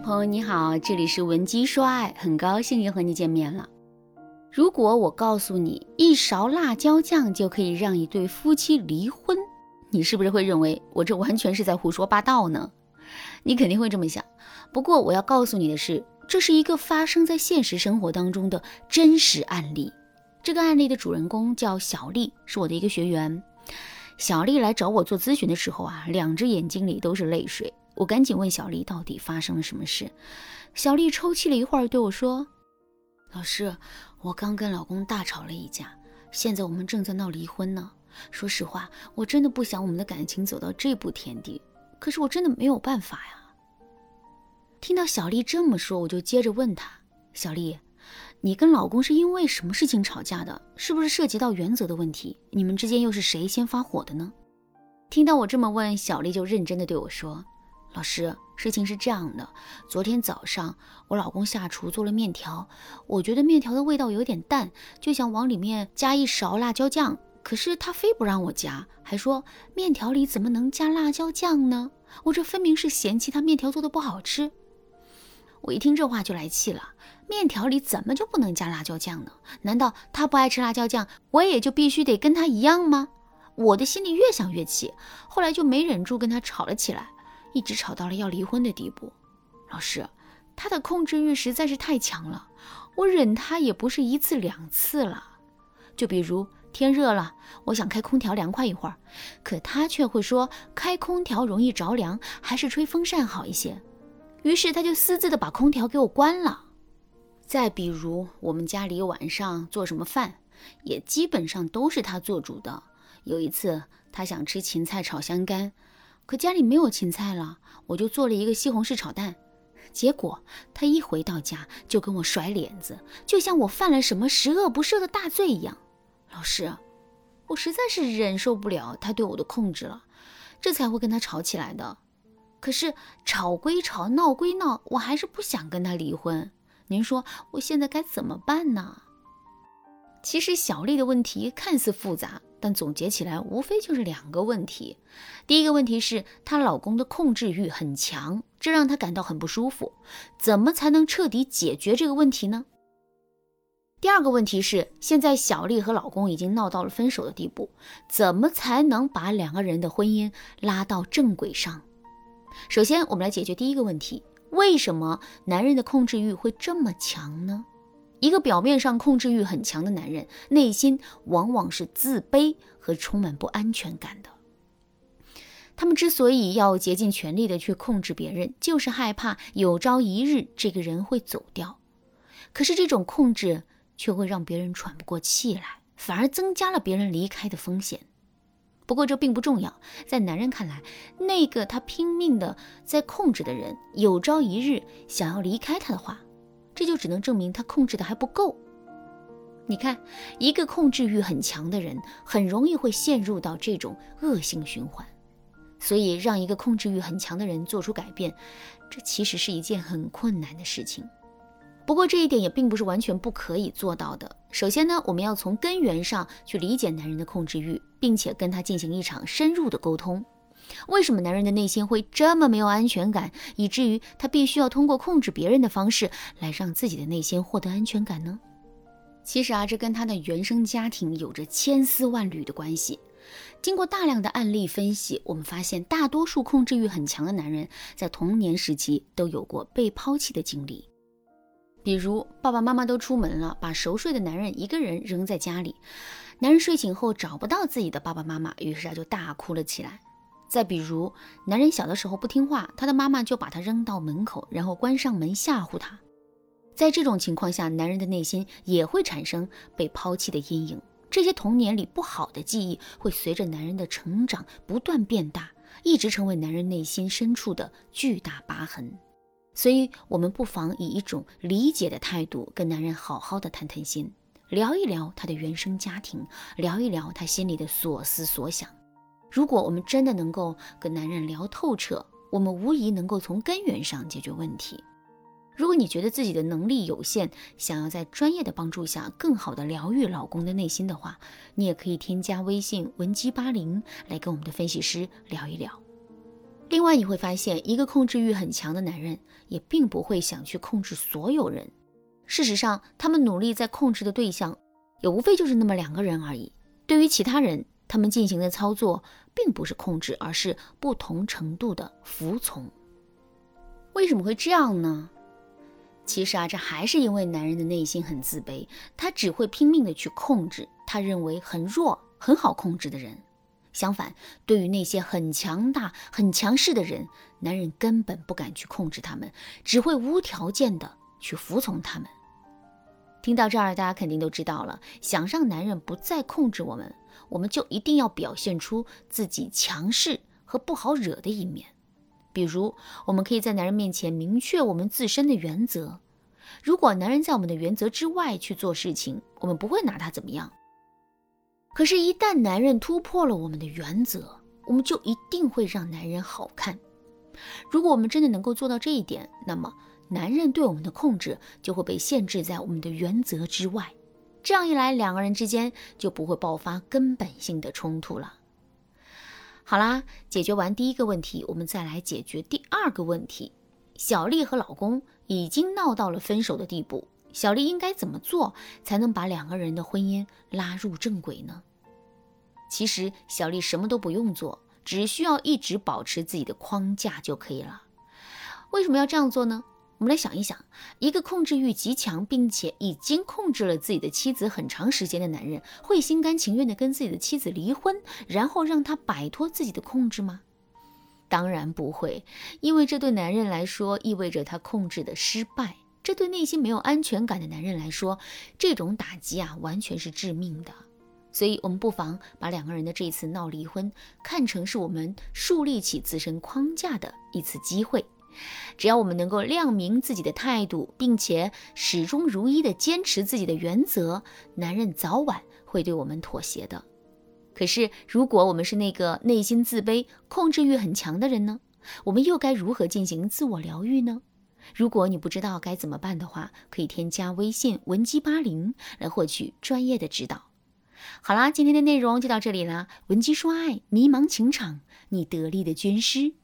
朋友你好，这里是文姬说爱，很高兴又和你见面了。如果我告诉你一勺辣椒酱就可以让一对夫妻离婚，你是不是会认为我这完全是在胡说八道呢？你肯定会这么想。不过我要告诉你的是，这是一个发生在现实生活当中的真实案例。这个案例的主人公叫小丽，是我的一个学员。小丽来找我做咨询的时候啊，两只眼睛里都是泪水。我赶紧问小丽到底发生了什么事。小丽抽泣了一会儿，对我说：“老师，我刚跟老公大吵了一架，现在我们正在闹离婚呢。说实话，我真的不想我们的感情走到这步田地，可是我真的没有办法呀。”听到小丽这么说，我就接着问她：“小丽。”你跟老公是因为什么事情吵架的？是不是涉及到原则的问题？你们之间又是谁先发火的呢？听到我这么问，小丽就认真的对我说：“老师，事情是这样的，昨天早上我老公下厨做了面条，我觉得面条的味道有点淡，就想往里面加一勺辣椒酱，可是他非不让我加，还说面条里怎么能加辣椒酱呢？我这分明是嫌弃他面条做的不好吃。”我一听这话就来气了，面条里怎么就不能加辣椒酱呢？难道他不爱吃辣椒酱，我也就必须得跟他一样吗？我的心里越想越气，后来就没忍住跟他吵了起来，一直吵到了要离婚的地步。老师，他的控制欲实在是太强了，我忍他也不是一次两次了。就比如天热了，我想开空调凉快一会儿，可他却会说开空调容易着凉，还是吹风扇好一些。于是他就私自的把空调给我关了。再比如，我们家里晚上做什么饭，也基本上都是他做主的。有一次，他想吃芹菜炒香干，可家里没有芹菜了，我就做了一个西红柿炒蛋。结果他一回到家就跟我甩脸子，就像我犯了什么十恶不赦的大罪一样。老师，我实在是忍受不了他对我的控制了，这才会跟他吵起来的。可是吵归吵，闹归闹，我还是不想跟他离婚。您说我现在该怎么办呢？其实小丽的问题看似复杂，但总结起来无非就是两个问题。第一个问题是她老公的控制欲很强，这让她感到很不舒服。怎么才能彻底解决这个问题呢？第二个问题是，现在小丽和老公已经闹到了分手的地步，怎么才能把两个人的婚姻拉到正轨上？首先，我们来解决第一个问题：为什么男人的控制欲会这么强呢？一个表面上控制欲很强的男人，内心往往是自卑和充满不安全感的。他们之所以要竭尽全力的去控制别人，就是害怕有朝一日这个人会走掉。可是这种控制却会让别人喘不过气来，反而增加了别人离开的风险。不过这并不重要，在男人看来，那个他拼命的在控制的人，有朝一日想要离开他的话，这就只能证明他控制的还不够。你看，一个控制欲很强的人，很容易会陷入到这种恶性循环。所以，让一个控制欲很强的人做出改变，这其实是一件很困难的事情。不过这一点也并不是完全不可以做到的。首先呢，我们要从根源上去理解男人的控制欲，并且跟他进行一场深入的沟通。为什么男人的内心会这么没有安全感，以至于他必须要通过控制别人的方式来让自己的内心获得安全感呢？其实啊，这跟他的原生家庭有着千丝万缕的关系。经过大量的案例分析，我们发现大多数控制欲很强的男人在童年时期都有过被抛弃的经历。比如爸爸妈妈都出门了，把熟睡的男人一个人扔在家里，男人睡醒后找不到自己的爸爸妈妈，于是他就大哭了起来。再比如，男人小的时候不听话，他的妈妈就把他扔到门口，然后关上门吓唬他。在这种情况下，男人的内心也会产生被抛弃的阴影，这些童年里不好的记忆会随着男人的成长不断变大，一直成为男人内心深处的巨大疤痕。所以，我们不妨以一种理解的态度，跟男人好好的谈谈心，聊一聊他的原生家庭，聊一聊他心里的所思所想。如果我们真的能够跟男人聊透彻，我们无疑能够从根源上解决问题。如果你觉得自己的能力有限，想要在专业的帮助下更好的疗愈老公的内心的话，你也可以添加微信文姬八零来跟我们的分析师聊一聊。另外，你会发现，一个控制欲很强的男人也并不会想去控制所有人。事实上，他们努力在控制的对象，也无非就是那么两个人而已。对于其他人，他们进行的操作并不是控制，而是不同程度的服从。为什么会这样呢？其实啊，这还是因为男人的内心很自卑，他只会拼命的去控制他认为很弱、很好控制的人。相反，对于那些很强大、很强势的人，男人根本不敢去控制他们，只会无条件的去服从他们。听到这儿，大家肯定都知道了，想让男人不再控制我们，我们就一定要表现出自己强势和不好惹的一面。比如，我们可以在男人面前明确我们自身的原则。如果男人在我们的原则之外去做事情，我们不会拿他怎么样。可是，一旦男人突破了我们的原则，我们就一定会让男人好看。如果我们真的能够做到这一点，那么男人对我们的控制就会被限制在我们的原则之外。这样一来，两个人之间就不会爆发根本性的冲突了。好啦，解决完第一个问题，我们再来解决第二个问题。小丽和老公已经闹到了分手的地步。小丽应该怎么做才能把两个人的婚姻拉入正轨呢？其实小丽什么都不用做，只需要一直保持自己的框架就可以了。为什么要这样做呢？我们来想一想，一个控制欲极强，并且已经控制了自己的妻子很长时间的男人，会心甘情愿地跟自己的妻子离婚，然后让他摆脱自己的控制吗？当然不会，因为这对男人来说意味着他控制的失败。这对内心没有安全感的男人来说，这种打击啊，完全是致命的。所以，我们不妨把两个人的这一次闹离婚看成是我们树立起自身框架的一次机会。只要我们能够亮明自己的态度，并且始终如一的坚持自己的原则，男人早晚会对我们妥协的。可是，如果我们是那个内心自卑、控制欲很强的人呢？我们又该如何进行自我疗愈呢？如果你不知道该怎么办的话，可以添加微信文姬八零来获取专业的指导。好啦，今天的内容就到这里啦，文姬说爱，迷茫情场，你得力的军师。